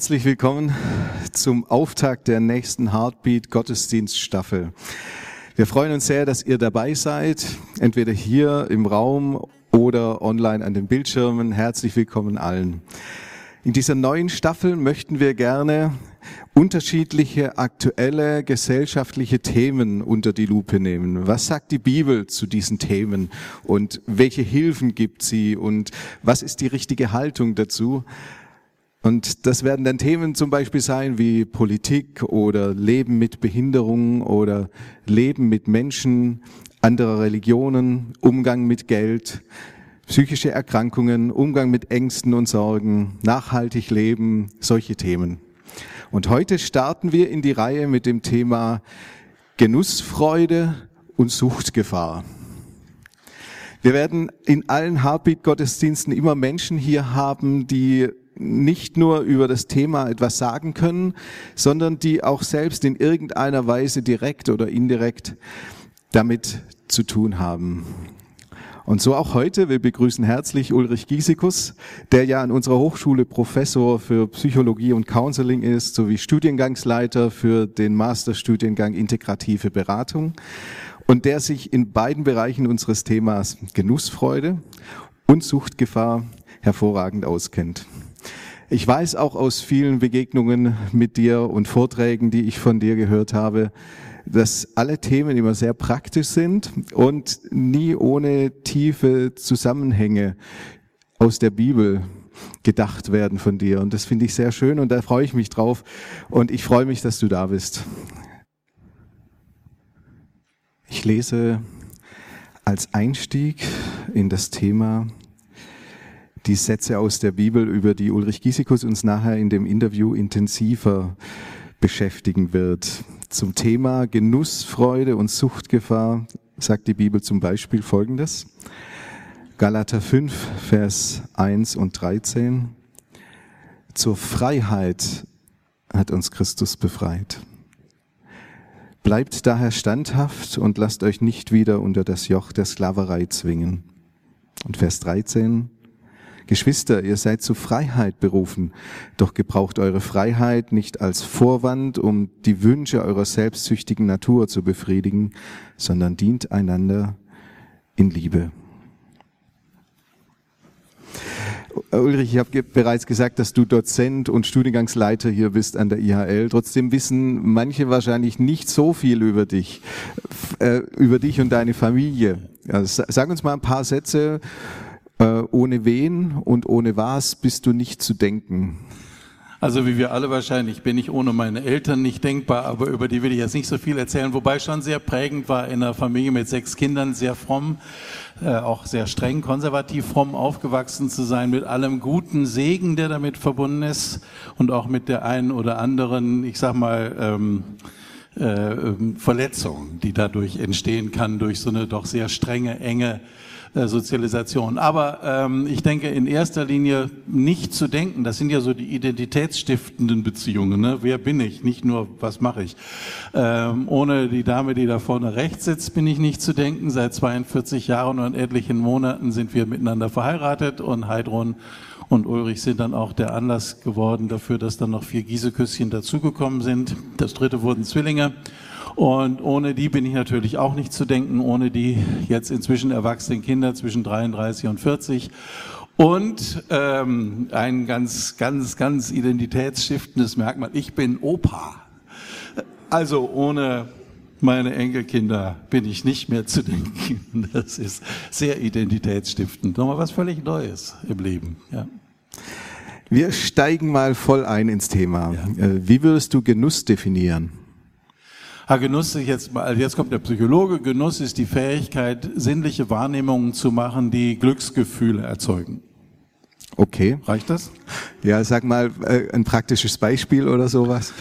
Herzlich willkommen zum Auftakt der nächsten Heartbeat Gottesdienststaffel. Wir freuen uns sehr, dass ihr dabei seid, entweder hier im Raum oder online an den Bildschirmen. Herzlich willkommen allen. In dieser neuen Staffel möchten wir gerne unterschiedliche aktuelle gesellschaftliche Themen unter die Lupe nehmen. Was sagt die Bibel zu diesen Themen und welche Hilfen gibt sie und was ist die richtige Haltung dazu? Und das werden dann Themen zum Beispiel sein wie Politik oder Leben mit Behinderung oder Leben mit Menschen anderer Religionen, Umgang mit Geld, psychische Erkrankungen, Umgang mit Ängsten und Sorgen, nachhaltig leben, solche Themen. Und heute starten wir in die Reihe mit dem Thema Genussfreude und Suchtgefahr. Wir werden in allen Heartbeat-Gottesdiensten immer Menschen hier haben, die nicht nur über das Thema etwas sagen können, sondern die auch selbst in irgendeiner Weise direkt oder indirekt damit zu tun haben. Und so auch heute. Wir begrüßen herzlich Ulrich Giesikus, der ja an unserer Hochschule Professor für Psychologie und Counseling ist, sowie Studiengangsleiter für den Masterstudiengang Integrative Beratung und der sich in beiden Bereichen unseres Themas Genussfreude und Suchtgefahr hervorragend auskennt. Ich weiß auch aus vielen Begegnungen mit dir und Vorträgen, die ich von dir gehört habe, dass alle Themen immer sehr praktisch sind und nie ohne tiefe Zusammenhänge aus der Bibel gedacht werden von dir. Und das finde ich sehr schön und da freue ich mich drauf. Und ich freue mich, dass du da bist. Ich lese als Einstieg in das Thema die Sätze aus der Bibel, über die Ulrich Giesikus uns nachher in dem Interview intensiver beschäftigen wird. Zum Thema Genussfreude und Suchtgefahr sagt die Bibel zum Beispiel Folgendes. Galater 5, Vers 1 und 13. Zur Freiheit hat uns Christus befreit. Bleibt daher standhaft und lasst euch nicht wieder unter das Joch der Sklaverei zwingen. Und Vers 13. Geschwister, ihr seid zur Freiheit berufen, doch gebraucht eure Freiheit nicht als Vorwand, um die Wünsche eurer selbstsüchtigen Natur zu befriedigen, sondern dient einander in Liebe. Ulrich, ich habe bereits gesagt, dass du Dozent und Studiengangsleiter hier bist an der IHL. Trotzdem wissen manche wahrscheinlich nicht so viel über dich, äh, über dich und deine Familie. Also, sag uns mal ein paar Sätze ohne wen und ohne was bist du nicht zu denken. Also wie wir alle wahrscheinlich bin ich ohne meine Eltern nicht denkbar, aber über die will ich jetzt nicht so viel erzählen, wobei schon sehr prägend war in einer Familie mit sechs Kindern, sehr fromm, äh, auch sehr streng, konservativ fromm aufgewachsen zu sein, mit allem guten Segen, der damit verbunden ist und auch mit der einen oder anderen, ich sag mal, ähm, äh, ähm, Verletzung, die dadurch entstehen kann, durch so eine doch sehr strenge, enge äh, Sozialisation. Aber ähm, ich denke in erster Linie nicht zu denken, das sind ja so die identitätsstiftenden Beziehungen. Ne? Wer bin ich? Nicht nur, was mache ich? Ähm, ohne die Dame, die da vorne rechts sitzt, bin ich nicht zu denken. Seit 42 Jahren und etlichen Monaten sind wir miteinander verheiratet und Heidrun und Ulrich sind dann auch der Anlass geworden dafür, dass dann noch vier Gieseküsschen dazugekommen sind. Das dritte wurden Zwillinge. Und ohne die bin ich natürlich auch nicht zu denken, ohne die jetzt inzwischen erwachsenen Kinder zwischen 33 und 40. Und ähm, ein ganz, ganz, ganz identitätsstiftendes Merkmal, ich bin Opa. Also ohne meine Enkelkinder bin ich nicht mehr zu denken. Das ist sehr identitätsstiftend. Nochmal was völlig Neues im Leben. Ja. Wir steigen mal voll ein ins Thema. Ja. Äh, wie würdest du Genuss definieren? Herr Genuss, jetzt, also jetzt kommt der Psychologe. Genuss ist die Fähigkeit, sinnliche Wahrnehmungen zu machen, die Glücksgefühle erzeugen. Okay. Reicht das? Ja, sag mal äh, ein praktisches Beispiel oder sowas.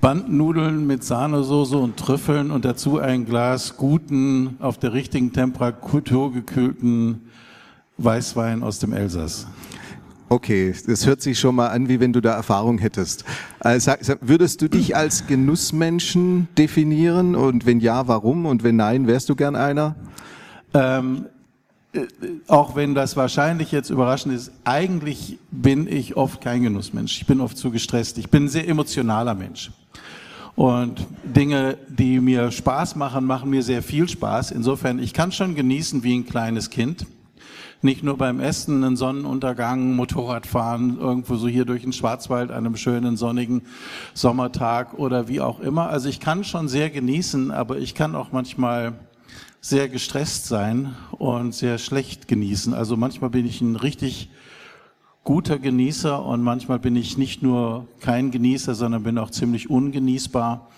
Bandnudeln mit Sahnesoße und Trüffeln und dazu ein Glas guten, auf der richtigen Temperatur gekühlten Weißwein aus dem Elsass. Okay, das hört sich schon mal an, wie wenn du da Erfahrung hättest. Also, würdest du dich als Genussmenschen definieren und wenn ja, warum und wenn nein, wärst du gern einer? Ähm, äh, auch wenn das wahrscheinlich jetzt überraschend ist, eigentlich bin ich oft kein Genussmensch. Ich bin oft zu gestresst. Ich bin ein sehr emotionaler Mensch. Und Dinge, die mir Spaß machen, machen mir sehr viel Spaß. Insofern, ich kann schon genießen wie ein kleines Kind nicht nur beim Essen, einen Sonnenuntergang, Motorradfahren, irgendwo so hier durch den Schwarzwald an einem schönen sonnigen Sommertag oder wie auch immer. Also ich kann schon sehr genießen, aber ich kann auch manchmal sehr gestresst sein und sehr schlecht genießen. Also manchmal bin ich ein richtig guter Genießer und manchmal bin ich nicht nur kein Genießer, sondern bin auch ziemlich ungenießbar.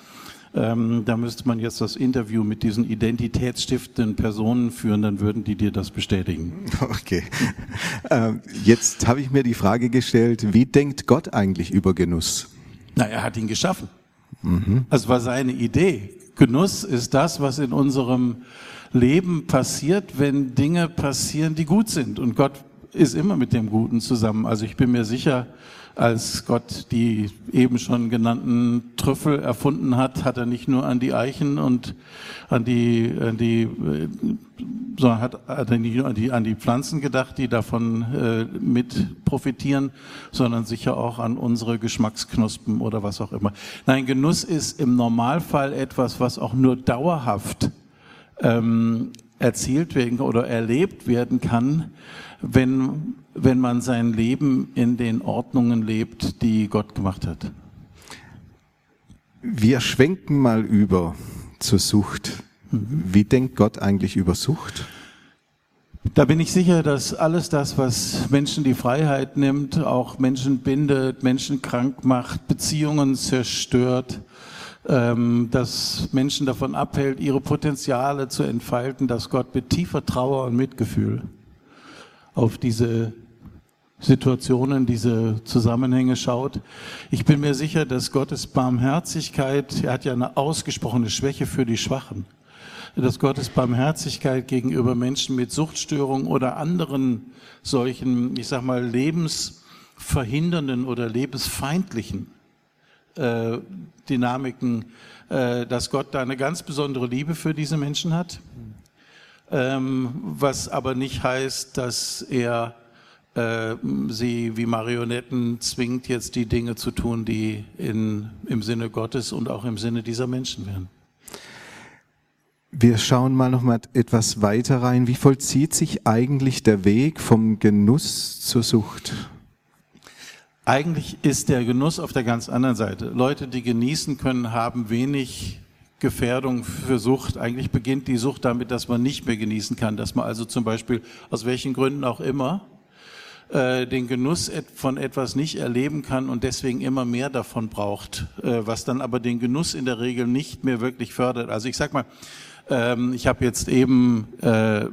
Ähm, da müsste man jetzt das Interview mit diesen identitätsstiftenden Personen führen, dann würden die dir das bestätigen. Okay. Ähm, jetzt habe ich mir die Frage gestellt, wie denkt Gott eigentlich über Genuss? Na, er hat ihn geschaffen. Mhm. Das war seine Idee. Genuss ist das, was in unserem Leben passiert, wenn Dinge passieren, die gut sind. Und Gott ist immer mit dem Guten zusammen. Also ich bin mir sicher, als Gott die eben schon genannten Trüffel erfunden hat, hat er nicht nur an die Eichen und an die, an die äh, sondern hat, hat er nicht nur an die, an die Pflanzen gedacht, die davon äh, mit profitieren, sondern sicher auch an unsere Geschmacksknospen oder was auch immer. Nein, Genuss ist im Normalfall etwas, was auch nur dauerhaft ähm, erzielt werden oder erlebt werden kann, wenn wenn man sein Leben in den Ordnungen lebt, die Gott gemacht hat. Wir schwenken mal über zur Sucht. Wie denkt Gott eigentlich über Sucht? Da bin ich sicher, dass alles das, was Menschen die Freiheit nimmt, auch Menschen bindet, Menschen krank macht, Beziehungen zerstört, ähm, dass Menschen davon abhält, ihre Potenziale zu entfalten, dass Gott mit tiefer Trauer und Mitgefühl auf diese Situationen, diese Zusammenhänge schaut. Ich bin mir sicher, dass Gottes Barmherzigkeit, er hat ja eine ausgesprochene Schwäche für die Schwachen, dass Gottes Barmherzigkeit gegenüber Menschen mit Suchtstörungen oder anderen solchen, ich sag mal, lebensverhindernden oder lebensfeindlichen Dynamiken, äh, dass Gott da eine ganz besondere Liebe für diese Menschen hat, ähm, was aber nicht heißt, dass er äh, sie wie Marionetten zwingt, jetzt die Dinge zu tun, die in, im Sinne Gottes und auch im Sinne dieser Menschen wären. Wir schauen mal noch mal etwas weiter rein. Wie vollzieht sich eigentlich der Weg vom Genuss zur Sucht? Eigentlich ist der Genuss auf der ganz anderen Seite. Leute, die genießen können, haben wenig Gefährdung für Sucht. Eigentlich beginnt die Sucht damit, dass man nicht mehr genießen kann, dass man also zum Beispiel aus welchen Gründen auch immer äh, den Genuss von etwas nicht erleben kann und deswegen immer mehr davon braucht, äh, was dann aber den Genuss in der Regel nicht mehr wirklich fördert. Also ich sag mal, ähm, ich habe jetzt eben äh,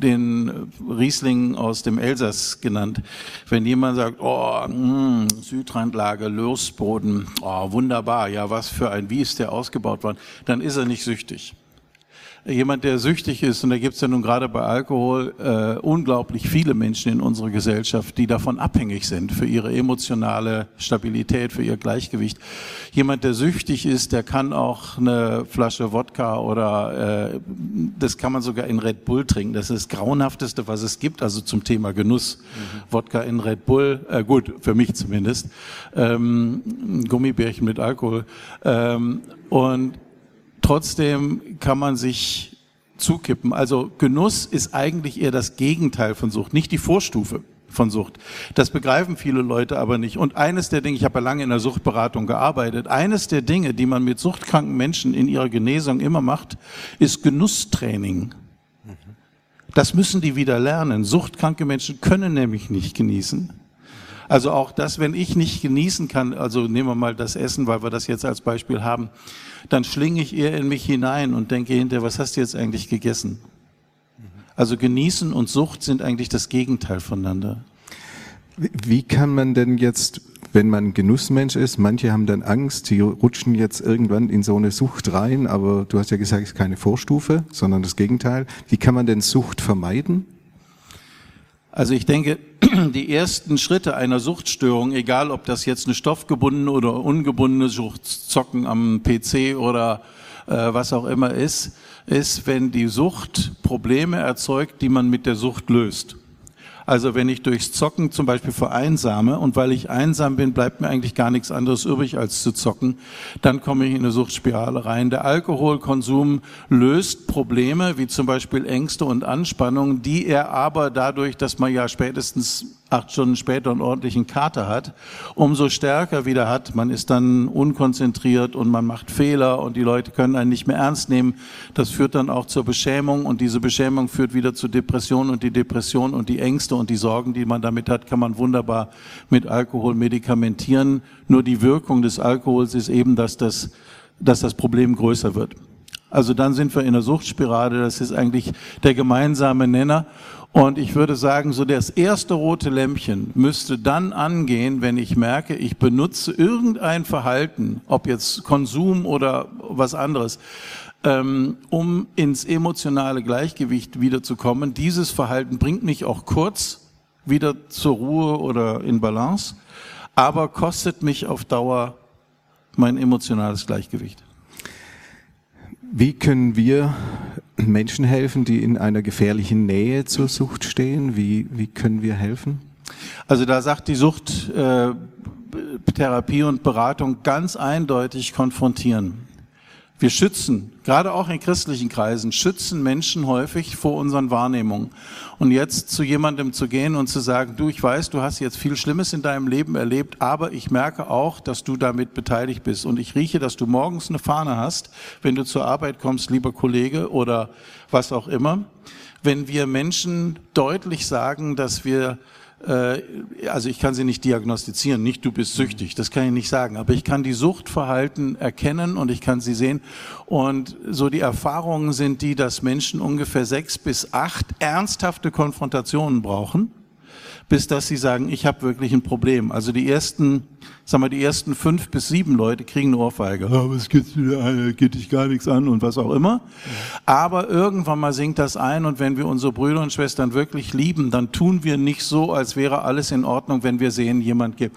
den Riesling aus dem Elsass genannt. Wenn jemand sagt, oh, mh, hm, Südrandlage, Lörsboden, oh, wunderbar, ja, was für ein, wie ist der ausgebaut worden, dann ist er nicht süchtig jemand, der süchtig ist, und da gibt es ja nun gerade bei Alkohol äh, unglaublich viele Menschen in unserer Gesellschaft, die davon abhängig sind, für ihre emotionale Stabilität, für ihr Gleichgewicht. Jemand, der süchtig ist, der kann auch eine Flasche Wodka oder äh, das kann man sogar in Red Bull trinken. Das ist das Grauenhafteste, was es gibt, also zum Thema Genuss. Mhm. Wodka in Red Bull, äh, gut, für mich zumindest. Ähm, Gummibärchen mit Alkohol. Ähm, und trotzdem kann man sich zukippen. Also Genuss ist eigentlich eher das Gegenteil von Sucht, nicht die Vorstufe von Sucht. Das begreifen viele Leute aber nicht. Und eines der Dinge, ich habe ja lange in der Suchtberatung gearbeitet, eines der Dinge, die man mit suchtkranken Menschen in ihrer Genesung immer macht, ist Genusstraining. Das müssen die wieder lernen. Suchtkranke Menschen können nämlich nicht genießen. Also auch das, wenn ich nicht genießen kann, also nehmen wir mal das Essen, weil wir das jetzt als Beispiel haben, dann schlinge ich eher in mich hinein und denke hinterher, was hast du jetzt eigentlich gegessen? Also genießen und Sucht sind eigentlich das Gegenteil voneinander. Wie kann man denn jetzt, wenn man Genussmensch ist, manche haben dann Angst, die rutschen jetzt irgendwann in so eine Sucht rein, aber du hast ja gesagt, es ist keine Vorstufe, sondern das Gegenteil. Wie kann man denn Sucht vermeiden? Also ich denke, die ersten Schritte einer Suchtstörung, egal ob das jetzt eine stoffgebundene oder ungebundene Sucht, Zocken am PC oder äh, was auch immer ist, ist, wenn die Sucht Probleme erzeugt, die man mit der Sucht löst. Also wenn ich durchs Zocken zum Beispiel vereinsame und weil ich einsam bin, bleibt mir eigentlich gar nichts anderes übrig als zu zocken, dann komme ich in eine Suchtspirale rein. Der Alkoholkonsum löst Probleme wie zum Beispiel Ängste und Anspannungen, die er aber dadurch, dass man ja spätestens acht Stunden später einen ordentlichen Kater hat, umso stärker wieder hat. Man ist dann unkonzentriert und man macht Fehler und die Leute können einen nicht mehr ernst nehmen. Das führt dann auch zur Beschämung und diese Beschämung führt wieder zu Depression und die Depression und die Ängste und die Sorgen, die man damit hat, kann man wunderbar mit Alkohol medikamentieren. Nur die Wirkung des Alkohols ist eben, dass das, dass das Problem größer wird. Also dann sind wir in der Suchtspirale. Das ist eigentlich der gemeinsame Nenner. Und ich würde sagen, so das erste rote Lämpchen müsste dann angehen, wenn ich merke, ich benutze irgendein Verhalten, ob jetzt Konsum oder was anderes, ähm, um ins emotionale Gleichgewicht wiederzukommen. Dieses Verhalten bringt mich auch kurz wieder zur Ruhe oder in Balance, aber kostet mich auf Dauer mein emotionales Gleichgewicht. Wie können wir Menschen helfen, die in einer gefährlichen Nähe zur Sucht stehen? Wie, wie können wir helfen? Also da sagt die Suchttherapie äh, und Beratung ganz eindeutig konfrontieren. Wir schützen, gerade auch in christlichen Kreisen, schützen Menschen häufig vor unseren Wahrnehmungen. Und jetzt zu jemandem zu gehen und zu sagen, du, ich weiß, du hast jetzt viel Schlimmes in deinem Leben erlebt, aber ich merke auch, dass du damit beteiligt bist. Und ich rieche, dass du morgens eine Fahne hast, wenn du zur Arbeit kommst, lieber Kollege oder was auch immer. Wenn wir Menschen deutlich sagen, dass wir also ich kann sie nicht diagnostizieren, nicht du bist süchtig, das kann ich nicht sagen, aber ich kann die Suchtverhalten erkennen und ich kann sie sehen. Und so die Erfahrungen sind die, dass Menschen ungefähr sechs bis acht ernsthafte Konfrontationen brauchen bis dass sie sagen, ich habe wirklich ein Problem. Also die ersten, sagen wir, die ersten fünf bis sieben Leute kriegen eine Ohrfeige. Oh, was geht, geht dich gar nichts an und was auch immer. Aber irgendwann mal sinkt das ein und wenn wir unsere Brüder und Schwestern wirklich lieben, dann tun wir nicht so, als wäre alles in Ordnung, wenn wir sehen, jemand geht,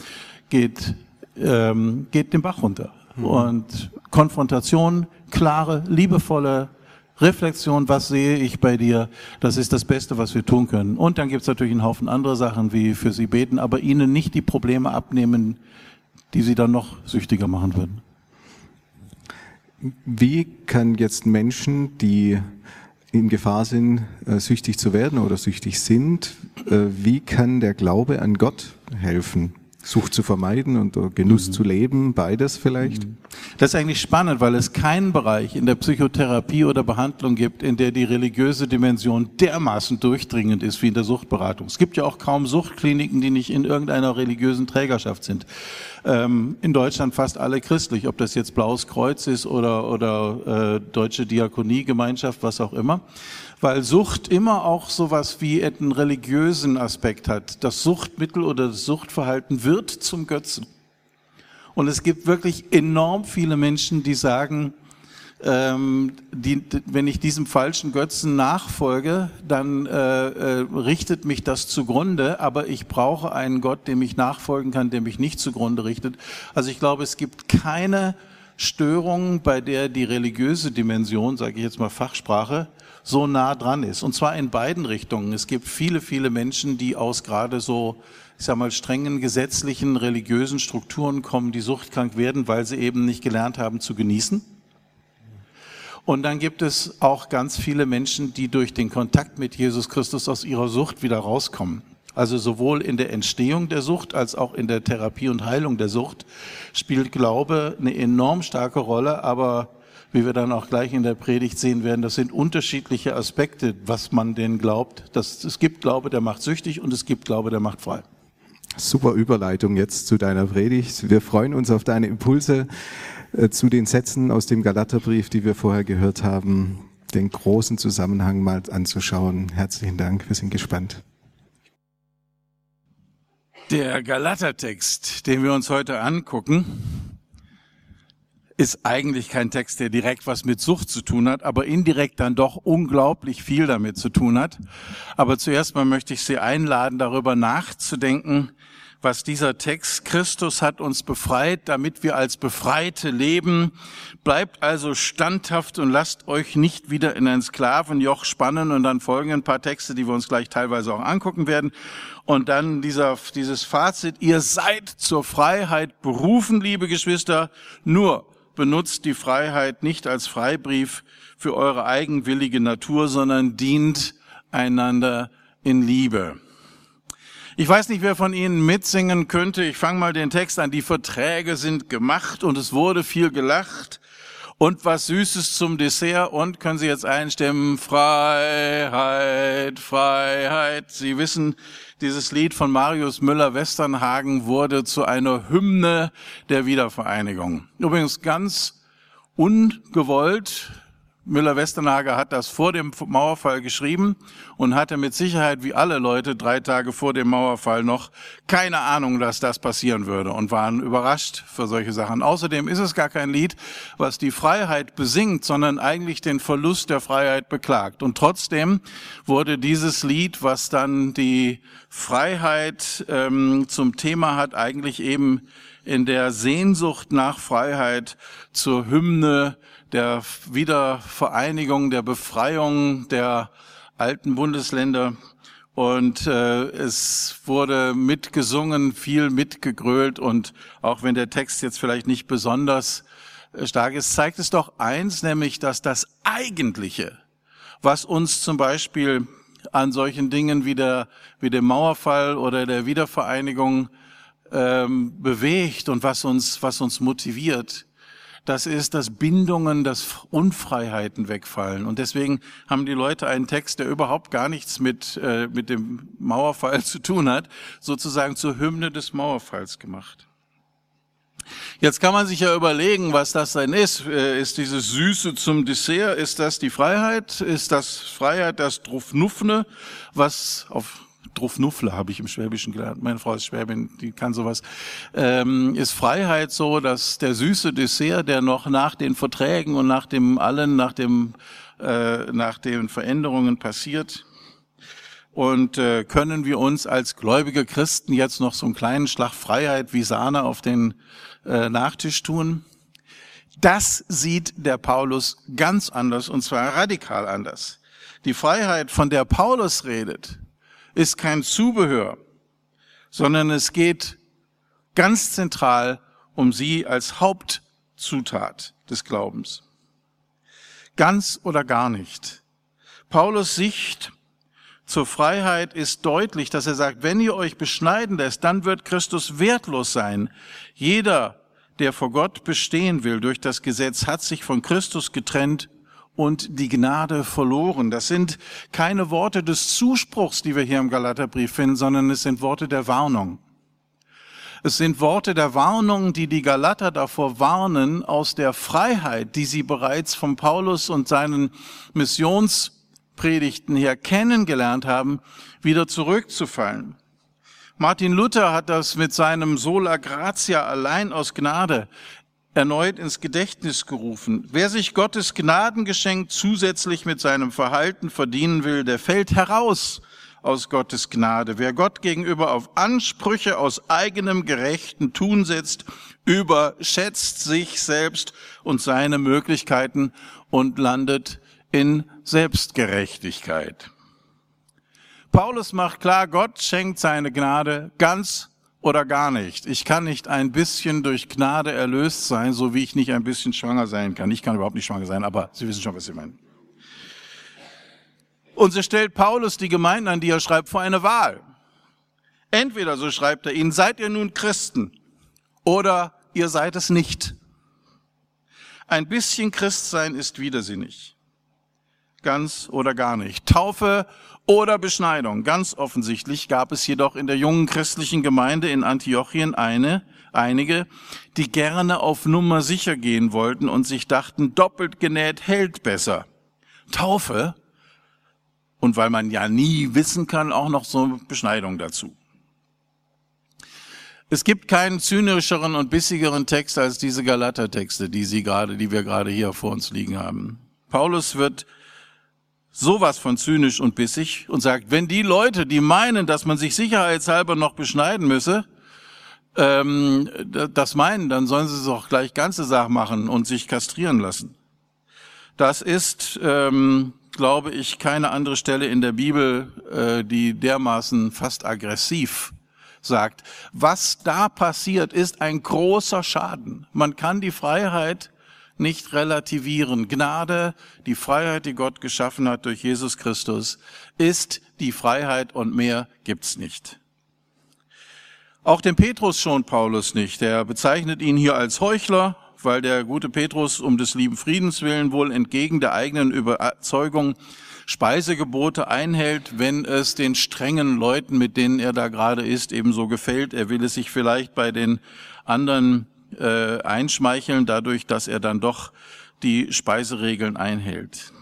geht, ähm, geht den Bach runter. Mhm. Und Konfrontation, klare, liebevolle Reflexion, was sehe ich bei dir, das ist das Beste, was wir tun können. Und dann gibt es natürlich einen Haufen andere Sachen, wie für sie beten, aber ihnen nicht die Probleme abnehmen, die sie dann noch süchtiger machen würden. Wie kann jetzt Menschen, die in Gefahr sind, äh, süchtig zu werden oder süchtig sind, äh, wie kann der Glaube an Gott helfen? Sucht zu vermeiden und Genuss mhm. zu leben, beides vielleicht? Mhm. Das ist eigentlich spannend, weil es keinen Bereich in der Psychotherapie oder Behandlung gibt, in der die religiöse Dimension dermaßen durchdringend ist wie in der Suchtberatung. Es gibt ja auch kaum Suchtkliniken, die nicht in irgendeiner religiösen Trägerschaft sind. Ähm, in Deutschland fast alle christlich, ob das jetzt Blaues Kreuz ist oder, oder äh, Deutsche Diakoniegemeinschaft, was auch immer weil Sucht immer auch sowas wie einen religiösen Aspekt hat. Das Suchtmittel oder das Suchtverhalten wird zum Götzen. Und es gibt wirklich enorm viele Menschen, die sagen, ähm, die, wenn ich diesem falschen Götzen nachfolge, dann äh, äh, richtet mich das zugrunde, aber ich brauche einen Gott, dem ich nachfolgen kann, der mich nicht zugrunde richtet. Also ich glaube, es gibt keine Störung, bei der die religiöse Dimension, sage ich jetzt mal Fachsprache, so nah dran ist. Und zwar in beiden Richtungen. Es gibt viele, viele Menschen, die aus gerade so, ich sag mal, strengen gesetzlichen, religiösen Strukturen kommen, die suchtkrank werden, weil sie eben nicht gelernt haben zu genießen. Und dann gibt es auch ganz viele Menschen, die durch den Kontakt mit Jesus Christus aus ihrer Sucht wieder rauskommen. Also sowohl in der Entstehung der Sucht als auch in der Therapie und Heilung der Sucht spielt Glaube eine enorm starke Rolle, aber wie wir dann auch gleich in der Predigt sehen werden, das sind unterschiedliche Aspekte, was man denn glaubt. Das, es gibt Glaube, der macht süchtig und es gibt Glaube, der macht frei. Super Überleitung jetzt zu deiner Predigt. Wir freuen uns auf deine Impulse äh, zu den Sätzen aus dem Galaterbrief, die wir vorher gehört haben, den großen Zusammenhang mal anzuschauen. Herzlichen Dank, wir sind gespannt. Der Galatertext, den wir uns heute angucken, ist eigentlich kein Text, der direkt was mit Sucht zu tun hat, aber indirekt dann doch unglaublich viel damit zu tun hat. Aber zuerst mal möchte ich Sie einladen, darüber nachzudenken, was dieser Text, Christus hat uns befreit, damit wir als Befreite leben. Bleibt also standhaft und lasst euch nicht wieder in ein Sklavenjoch spannen. Und dann folgen ein paar Texte, die wir uns gleich teilweise auch angucken werden. Und dann dieser, dieses Fazit, ihr seid zur Freiheit berufen, liebe Geschwister, nur benutzt die Freiheit nicht als Freibrief für eure eigenwillige Natur, sondern dient einander in Liebe. Ich weiß nicht, wer von Ihnen mitsingen könnte. Ich fange mal den Text an. Die Verträge sind gemacht und es wurde viel gelacht und was Süßes zum Dessert und können Sie jetzt einstimmen, Freiheit, Freiheit. Sie wissen, dieses Lied von Marius Müller-Westernhagen wurde zu einer Hymne der Wiedervereinigung. Übrigens ganz ungewollt Müller-Westernhager hat das vor dem Mauerfall geschrieben und hatte mit Sicherheit, wie alle Leute, drei Tage vor dem Mauerfall noch keine Ahnung, dass das passieren würde und waren überrascht für solche Sachen. Außerdem ist es gar kein Lied, was die Freiheit besingt, sondern eigentlich den Verlust der Freiheit beklagt. Und trotzdem wurde dieses Lied, was dann die Freiheit ähm, zum Thema hat, eigentlich eben in der Sehnsucht nach Freiheit zur Hymne der Wiedervereinigung, der Befreiung der alten Bundesländer. Und äh, es wurde mitgesungen, viel mitgegrölt. Und auch wenn der Text jetzt vielleicht nicht besonders äh, stark ist, zeigt es doch eins, nämlich dass das Eigentliche, was uns zum Beispiel an solchen Dingen wie, der, wie dem Mauerfall oder der Wiedervereinigung ähm, bewegt und was uns, was uns motiviert, das ist, dass Bindungen, dass Unfreiheiten wegfallen. Und deswegen haben die Leute einen Text, der überhaupt gar nichts mit, äh, mit dem Mauerfall zu tun hat, sozusagen zur Hymne des Mauerfalls gemacht. Jetzt kann man sich ja überlegen, was das denn ist. Äh, ist dieses Süße zum Dessert? Ist das die Freiheit? Ist das Freiheit das Drufnufne, was auf Drufnuffle habe ich im Schwäbischen gelernt. Meine Frau ist Schwäbin, die kann sowas. Ähm, ist Freiheit so, dass der süße Dessert, der noch nach den Verträgen und nach dem allen, nach dem, äh, nach den Veränderungen passiert? Und äh, können wir uns als gläubige Christen jetzt noch so einen kleinen Schlag Freiheit wie Sahne auf den äh, Nachtisch tun? Das sieht der Paulus ganz anders und zwar radikal anders. Die Freiheit, von der Paulus redet, ist kein Zubehör, sondern es geht ganz zentral um sie als Hauptzutat des Glaubens. Ganz oder gar nicht. Paulus Sicht zur Freiheit ist deutlich, dass er sagt, wenn ihr euch beschneiden lässt, dann wird Christus wertlos sein. Jeder, der vor Gott bestehen will durch das Gesetz, hat sich von Christus getrennt und die Gnade verloren. Das sind keine Worte des Zuspruchs, die wir hier im Galaterbrief finden, sondern es sind Worte der Warnung. Es sind Worte der Warnung, die die Galater davor warnen, aus der Freiheit, die sie bereits von Paulus und seinen Missionspredigten her kennengelernt haben, wieder zurückzufallen. Martin Luther hat das mit seinem Sola Gratia allein aus Gnade erneut ins Gedächtnis gerufen. Wer sich Gottes Gnadengeschenk zusätzlich mit seinem Verhalten verdienen will, der fällt heraus aus Gottes Gnade. Wer Gott gegenüber auf Ansprüche aus eigenem gerechten Tun setzt, überschätzt sich selbst und seine Möglichkeiten und landet in Selbstgerechtigkeit. Paulus macht klar, Gott schenkt seine Gnade ganz oder gar nicht. Ich kann nicht ein bisschen durch Gnade erlöst sein, so wie ich nicht ein bisschen schwanger sein kann. Ich kann überhaupt nicht schwanger sein, aber Sie wissen schon, was ich meine. Und so stellt Paulus die Gemeinden, an die er schreibt, vor eine Wahl. Entweder, so schreibt er ihnen, seid ihr nun Christen oder ihr seid es nicht. Ein bisschen Christsein ist widersinnig. Ganz oder gar nicht. Taufe oder Beschneidung. Ganz offensichtlich gab es jedoch in der jungen christlichen Gemeinde in Antiochien eine, einige, die gerne auf Nummer sicher gehen wollten und sich dachten, doppelt genäht hält besser. Taufe und weil man ja nie wissen kann, auch noch so Beschneidung dazu. Es gibt keinen zynischeren und bissigeren Text als diese Galater-Texte, die Sie gerade, die wir gerade hier vor uns liegen haben. Paulus wird sowas von zynisch und bissig und sagt, wenn die Leute, die meinen, dass man sich sicherheitshalber noch beschneiden müsse, ähm, das meinen, dann sollen sie es auch gleich ganze Sache machen und sich kastrieren lassen. Das ist, ähm, glaube ich, keine andere Stelle in der Bibel, äh, die dermaßen fast aggressiv sagt. Was da passiert, ist ein großer Schaden. Man kann die Freiheit nicht relativieren. Gnade, die Freiheit, die Gott geschaffen hat durch Jesus Christus, ist die Freiheit und mehr gibt's nicht. Auch den Petrus schon Paulus nicht. Er bezeichnet ihn hier als Heuchler, weil der gute Petrus um des lieben Friedens willen wohl entgegen der eigenen Überzeugung Speisegebote einhält, wenn es den strengen Leuten, mit denen er da gerade ist, ebenso gefällt. Er will es sich vielleicht bei den anderen äh, einschmeicheln, dadurch, dass er dann doch die Speiseregeln einhält.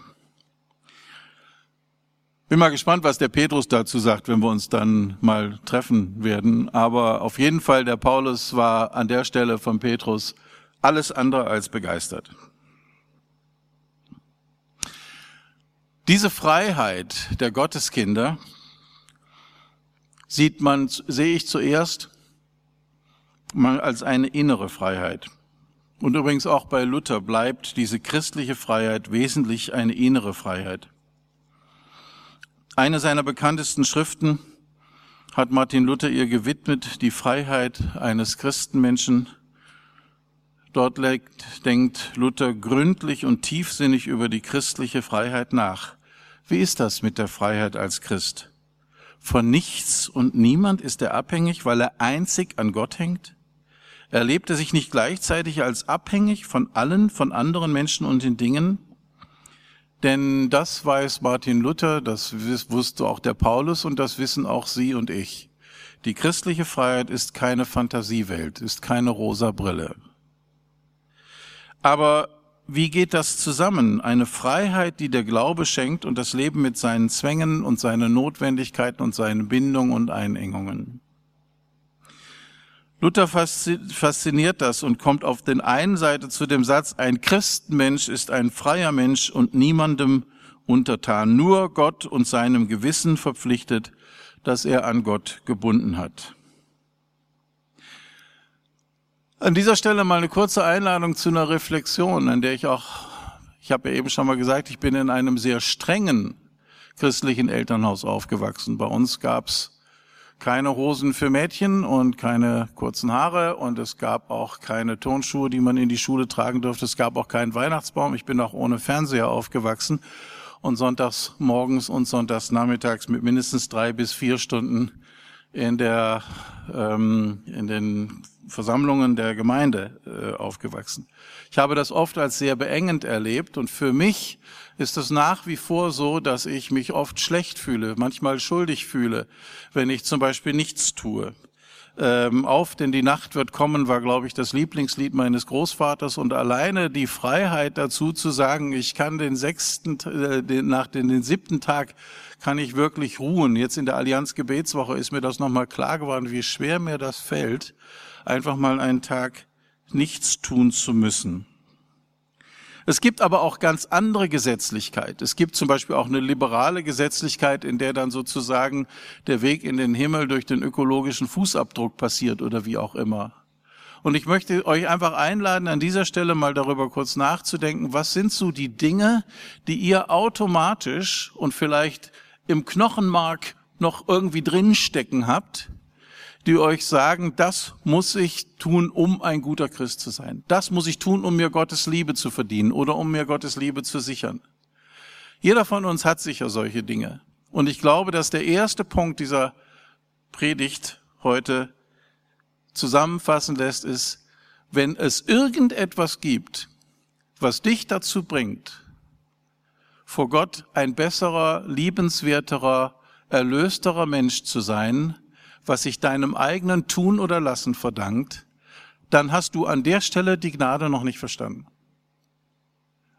Bin mal gespannt, was der Petrus dazu sagt, wenn wir uns dann mal treffen werden. Aber auf jeden Fall, der Paulus war an der Stelle von Petrus alles andere als begeistert. Diese Freiheit der Gotteskinder sieht man, sehe ich zuerst als eine innere Freiheit. Und übrigens auch bei Luther bleibt diese christliche Freiheit wesentlich eine innere Freiheit. Eine seiner bekanntesten Schriften hat Martin Luther ihr gewidmet, die Freiheit eines Christenmenschen. Dort legt, denkt Luther gründlich und tiefsinnig über die christliche Freiheit nach. Wie ist das mit der Freiheit als Christ? Von nichts und niemand ist er abhängig, weil er einzig an Gott hängt? Erlebt er sich nicht gleichzeitig als abhängig von allen, von anderen Menschen und den Dingen? Denn das weiß Martin Luther, das wusste auch der Paulus und das wissen auch Sie und ich. Die christliche Freiheit ist keine Fantasiewelt, ist keine rosa Brille. Aber wie geht das zusammen? Eine Freiheit, die der Glaube schenkt und das Leben mit seinen Zwängen und seinen Notwendigkeiten und seinen Bindungen und Einengungen. Luther fasziniert das und kommt auf den einen Seite zu dem Satz, ein Christenmensch ist ein freier Mensch und niemandem untertan, nur Gott und seinem Gewissen verpflichtet, dass er an Gott gebunden hat. An dieser Stelle mal eine kurze Einladung zu einer Reflexion, an der ich auch, ich habe ja eben schon mal gesagt, ich bin in einem sehr strengen christlichen Elternhaus aufgewachsen. Bei uns gab's keine Hosen für Mädchen und keine kurzen Haare und es gab auch keine Turnschuhe, die man in die Schule tragen durfte. Es gab auch keinen Weihnachtsbaum. Ich bin auch ohne Fernseher aufgewachsen und sonntags morgens und sonntags nachmittags mit mindestens drei bis vier Stunden in der ähm, in den Versammlungen der Gemeinde äh, aufgewachsen. Ich habe das oft als sehr beengend erlebt und für mich ist es nach wie vor so, dass ich mich oft schlecht fühle, manchmal schuldig fühle, wenn ich zum Beispiel nichts tue. Ähm, auf, denn die Nacht wird kommen, war, glaube ich, das Lieblingslied meines Großvaters und alleine die Freiheit dazu zu sagen, ich kann den sechsten, äh, den, nach den, den siebten Tag kann ich wirklich ruhen. Jetzt in der Allianz Gebetswoche ist mir das nochmal klar geworden, wie schwer mir das fällt, einfach mal einen Tag nichts tun zu müssen. Es gibt aber auch ganz andere Gesetzlichkeit. Es gibt zum Beispiel auch eine liberale Gesetzlichkeit, in der dann sozusagen der Weg in den Himmel durch den ökologischen Fußabdruck passiert oder wie auch immer. Und ich möchte euch einfach einladen, an dieser Stelle mal darüber kurz nachzudenken, was sind so die Dinge, die ihr automatisch und vielleicht im Knochenmark noch irgendwie drinstecken habt, die euch sagen, das muss ich tun, um ein guter Christ zu sein. Das muss ich tun, um mir Gottes Liebe zu verdienen oder um mir Gottes Liebe zu sichern. Jeder von uns hat sicher solche Dinge. Und ich glaube, dass der erste Punkt dieser Predigt heute zusammenfassen lässt, ist, wenn es irgendetwas gibt, was dich dazu bringt, vor Gott ein besserer, liebenswerterer, erlösterer Mensch zu sein, was sich deinem eigenen Tun oder Lassen verdankt, dann hast du an der Stelle die Gnade noch nicht verstanden.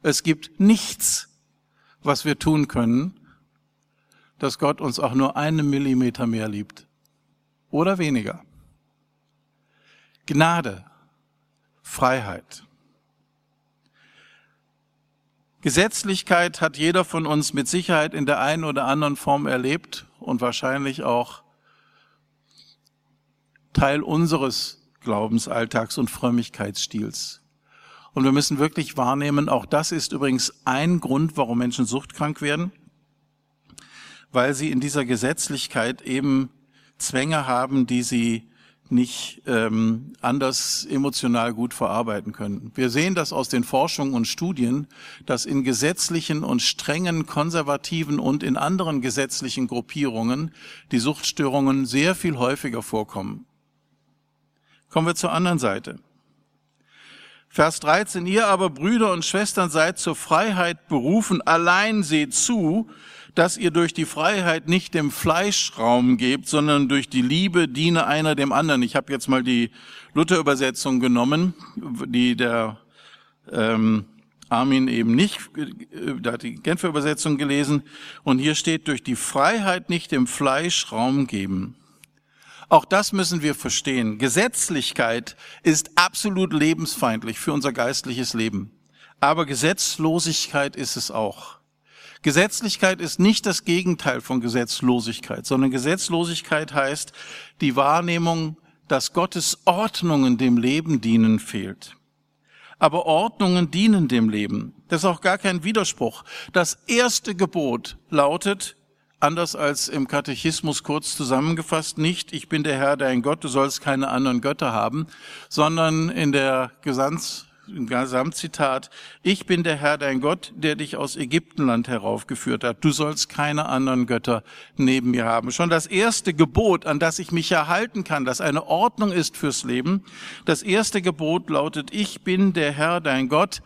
Es gibt nichts, was wir tun können, dass Gott uns auch nur einen Millimeter mehr liebt. Oder weniger. Gnade, Freiheit. Gesetzlichkeit hat jeder von uns mit Sicherheit in der einen oder anderen Form erlebt und wahrscheinlich auch Teil unseres Glaubensalltags und Frömmigkeitsstils. Und wir müssen wirklich wahrnehmen, auch das ist übrigens ein Grund, warum Menschen suchtkrank werden, weil sie in dieser Gesetzlichkeit eben Zwänge haben, die sie nicht ähm, anders emotional gut verarbeiten können. Wir sehen das aus den Forschungen und Studien, dass in gesetzlichen und strengen konservativen und in anderen gesetzlichen Gruppierungen die Suchtstörungen sehr viel häufiger vorkommen. Kommen wir zur anderen Seite. Vers 13, ihr aber Brüder und Schwestern seid zur Freiheit berufen, allein seht zu, dass ihr durch die Freiheit nicht dem Fleisch Raum gebt, sondern durch die Liebe diene einer dem anderen. Ich habe jetzt mal die Luther-Übersetzung genommen, die der ähm, Armin eben nicht, äh, da hat die Genfer Übersetzung gelesen. Und hier steht, durch die Freiheit nicht dem Fleisch Raum geben. Auch das müssen wir verstehen. Gesetzlichkeit ist absolut lebensfeindlich für unser geistliches Leben. Aber Gesetzlosigkeit ist es auch. Gesetzlichkeit ist nicht das Gegenteil von Gesetzlosigkeit, sondern Gesetzlosigkeit heißt die Wahrnehmung, dass Gottes Ordnungen dem Leben dienen, fehlt. Aber Ordnungen dienen dem Leben. Das ist auch gar kein Widerspruch. Das erste Gebot lautet, anders als im Katechismus kurz zusammengefasst, nicht, ich bin der Herr, dein Gott, du sollst keine anderen Götter haben, sondern in der Gesands im Gesamtzitat, ich bin der Herr dein Gott, der dich aus Ägyptenland heraufgeführt hat. Du sollst keine anderen Götter neben mir haben. Schon das erste Gebot, an das ich mich erhalten kann, das eine Ordnung ist fürs Leben, das erste Gebot lautet, ich bin der Herr dein Gott,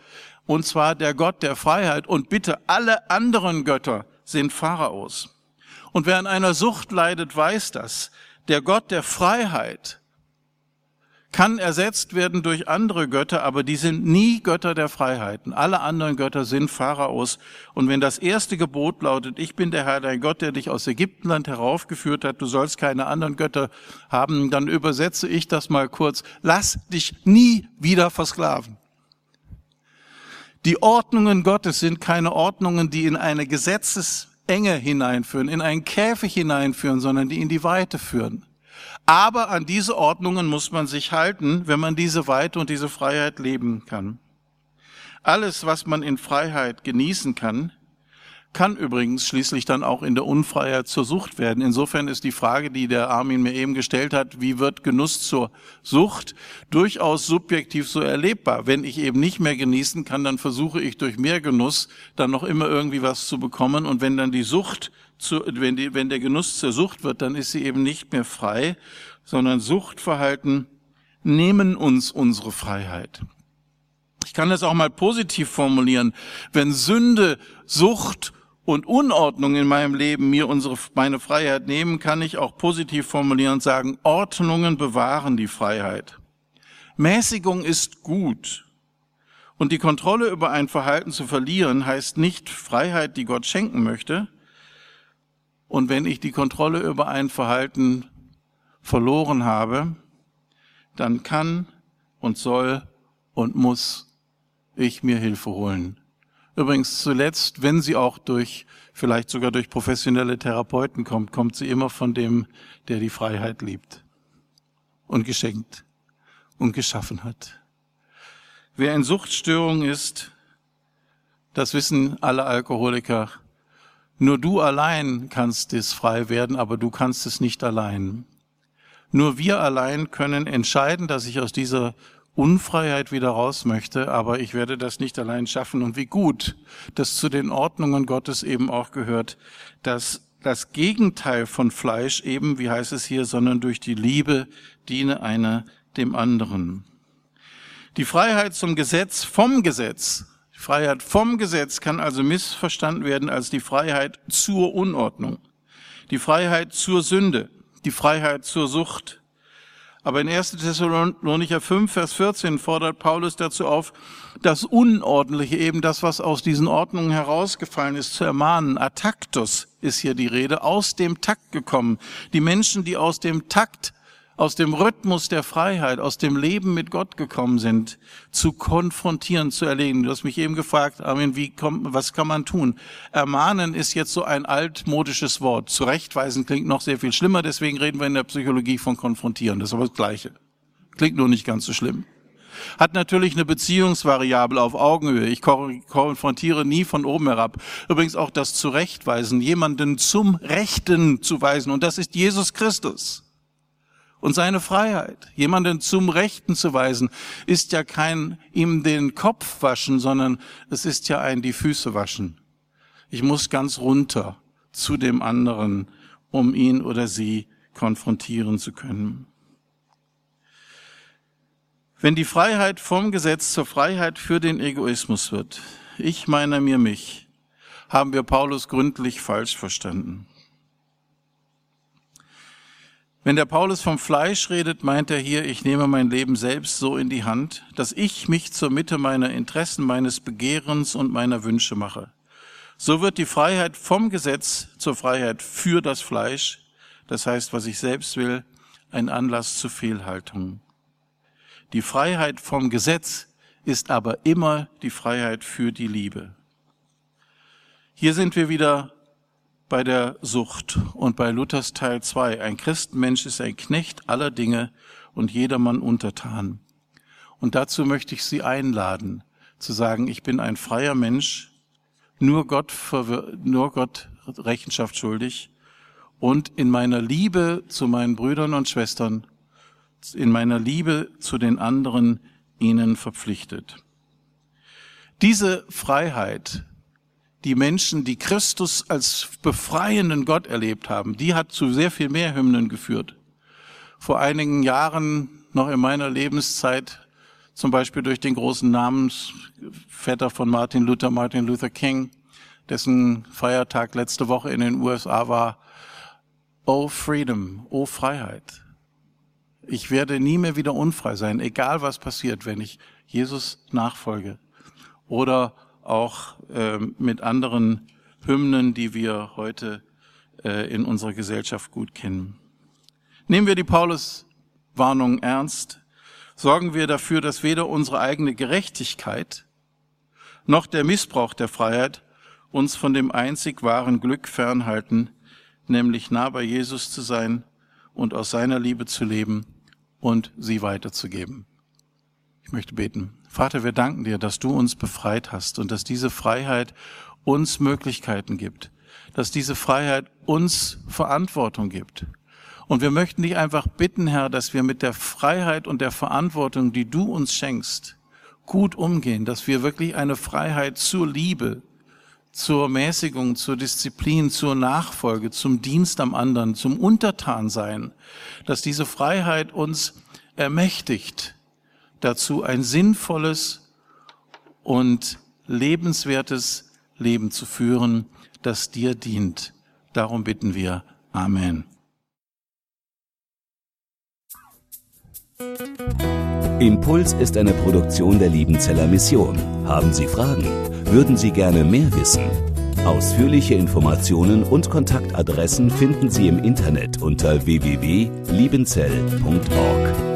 und zwar der Gott der Freiheit. Und bitte, alle anderen Götter sind Pharaos. Und wer an einer Sucht leidet, weiß das. Der Gott der Freiheit kann ersetzt werden durch andere Götter, aber die sind nie Götter der Freiheiten. Alle anderen Götter sind Pharaos. Und wenn das erste Gebot lautet, ich bin der Herr, dein Gott, der dich aus Ägyptenland heraufgeführt hat, du sollst keine anderen Götter haben, dann übersetze ich das mal kurz. Lass dich nie wieder versklaven. Die Ordnungen Gottes sind keine Ordnungen, die in eine Gesetzesenge hineinführen, in einen Käfig hineinführen, sondern die in die Weite führen. Aber an diese Ordnungen muss man sich halten, wenn man diese Weite und diese Freiheit leben kann. Alles, was man in Freiheit genießen kann, kann übrigens schließlich dann auch in der Unfreiheit zur Sucht werden. Insofern ist die Frage, die der Armin mir eben gestellt hat, wie wird Genuss zur Sucht, durchaus subjektiv so erlebbar. Wenn ich eben nicht mehr genießen kann, dann versuche ich durch mehr Genuss dann noch immer irgendwie was zu bekommen. Und wenn dann die Sucht zu, wenn, die, wenn der Genuss zur Sucht wird, dann ist sie eben nicht mehr frei, sondern Suchtverhalten nehmen uns unsere Freiheit. Ich kann das auch mal positiv formulieren. Wenn Sünde, Sucht und Unordnung in meinem Leben mir unsere, meine Freiheit nehmen, kann ich auch positiv formulieren und sagen, Ordnungen bewahren die Freiheit. Mäßigung ist gut. Und die Kontrolle über ein Verhalten zu verlieren heißt nicht Freiheit, die Gott schenken möchte, und wenn ich die Kontrolle über ein Verhalten verloren habe, dann kann und soll und muss ich mir Hilfe holen. Übrigens zuletzt, wenn sie auch durch, vielleicht sogar durch professionelle Therapeuten kommt, kommt sie immer von dem, der die Freiheit liebt und geschenkt und geschaffen hat. Wer in Suchtstörung ist, das wissen alle Alkoholiker, nur du allein kannst es frei werden, aber du kannst es nicht allein. Nur wir allein können entscheiden, dass ich aus dieser Unfreiheit wieder raus möchte, aber ich werde das nicht allein schaffen. Und wie gut, dass zu den Ordnungen Gottes eben auch gehört, dass das Gegenteil von Fleisch eben, wie heißt es hier, sondern durch die Liebe diene einer dem anderen. Die Freiheit zum Gesetz vom Gesetz die Freiheit vom Gesetz kann also missverstanden werden als die Freiheit zur Unordnung, die Freiheit zur Sünde, die Freiheit zur Sucht. Aber in 1. Thessalonicher 5, Vers 14 fordert Paulus dazu auf, das Unordentliche, eben das, was aus diesen Ordnungen herausgefallen ist, zu ermahnen. Ataktos ist hier die Rede, aus dem Takt gekommen. Die Menschen, die aus dem Takt aus dem Rhythmus der Freiheit, aus dem Leben mit Gott gekommen sind, zu konfrontieren, zu erlegen. Du hast mich eben gefragt, Armin, wie kommt, was kann man tun? Ermahnen ist jetzt so ein altmodisches Wort. Zurechtweisen klingt noch sehr viel schlimmer, deswegen reden wir in der Psychologie von konfrontieren. Das ist aber das Gleiche. Klingt nur nicht ganz so schlimm. Hat natürlich eine Beziehungsvariable auf Augenhöhe. Ich konfrontiere nie von oben herab. Übrigens auch das Zurechtweisen, jemanden zum Rechten zu weisen. Und das ist Jesus Christus und seine Freiheit. Jemanden zum Rechten zu weisen, ist ja kein ihm den Kopf waschen, sondern es ist ja ein die Füße waschen. Ich muss ganz runter zu dem anderen, um ihn oder sie konfrontieren zu können. Wenn die Freiheit vom Gesetz zur Freiheit für den Egoismus wird, ich meiner mir mich, haben wir Paulus gründlich falsch verstanden. Wenn der Paulus vom Fleisch redet, meint er hier, ich nehme mein Leben selbst so in die Hand, dass ich mich zur Mitte meiner Interessen, meines Begehrens und meiner Wünsche mache. So wird die Freiheit vom Gesetz zur Freiheit für das Fleisch, das heißt, was ich selbst will, ein Anlass zu Fehlhaltungen. Die Freiheit vom Gesetz ist aber immer die Freiheit für die Liebe. Hier sind wir wieder bei der Sucht und bei Luthers Teil 2. Ein Christenmensch ist ein Knecht aller Dinge und jedermann untertan. Und dazu möchte ich Sie einladen, zu sagen, ich bin ein freier Mensch, nur Gott, nur Gott Rechenschaft schuldig und in meiner Liebe zu meinen Brüdern und Schwestern, in meiner Liebe zu den anderen ihnen verpflichtet. Diese Freiheit die Menschen, die Christus als befreienden Gott erlebt haben, die hat zu sehr viel mehr Hymnen geführt. Vor einigen Jahren, noch in meiner Lebenszeit, zum Beispiel durch den großen Namensvetter von Martin Luther, Martin Luther King, dessen Feiertag letzte Woche in den USA war, Oh Freedom, oh Freiheit. Ich werde nie mehr wieder unfrei sein, egal was passiert, wenn ich Jesus nachfolge. Oder auch äh, mit anderen Hymnen, die wir heute äh, in unserer Gesellschaft gut kennen. Nehmen wir die Paulus-Warnung ernst, sorgen wir dafür, dass weder unsere eigene Gerechtigkeit noch der Missbrauch der Freiheit uns von dem einzig wahren Glück fernhalten, nämlich nah bei Jesus zu sein und aus seiner Liebe zu leben und sie weiterzugeben. Ich möchte beten. Vater, wir danken dir, dass du uns befreit hast und dass diese Freiheit uns Möglichkeiten gibt, dass diese Freiheit uns Verantwortung gibt. Und wir möchten dich einfach bitten, Herr, dass wir mit der Freiheit und der Verantwortung, die du uns schenkst, gut umgehen, dass wir wirklich eine Freiheit zur Liebe, zur Mäßigung, zur Disziplin, zur Nachfolge, zum Dienst am anderen, zum Untertansein, dass diese Freiheit uns ermächtigt, dazu, ein sinnvolles und lebenswertes Leben zu führen, das dir dient. Darum bitten wir. Amen. Impuls ist eine Produktion der Liebenzeller Mission. Haben Sie Fragen? Würden Sie gerne mehr wissen? Ausführliche Informationen und Kontaktadressen finden Sie im Internet unter www.liebenzell.org.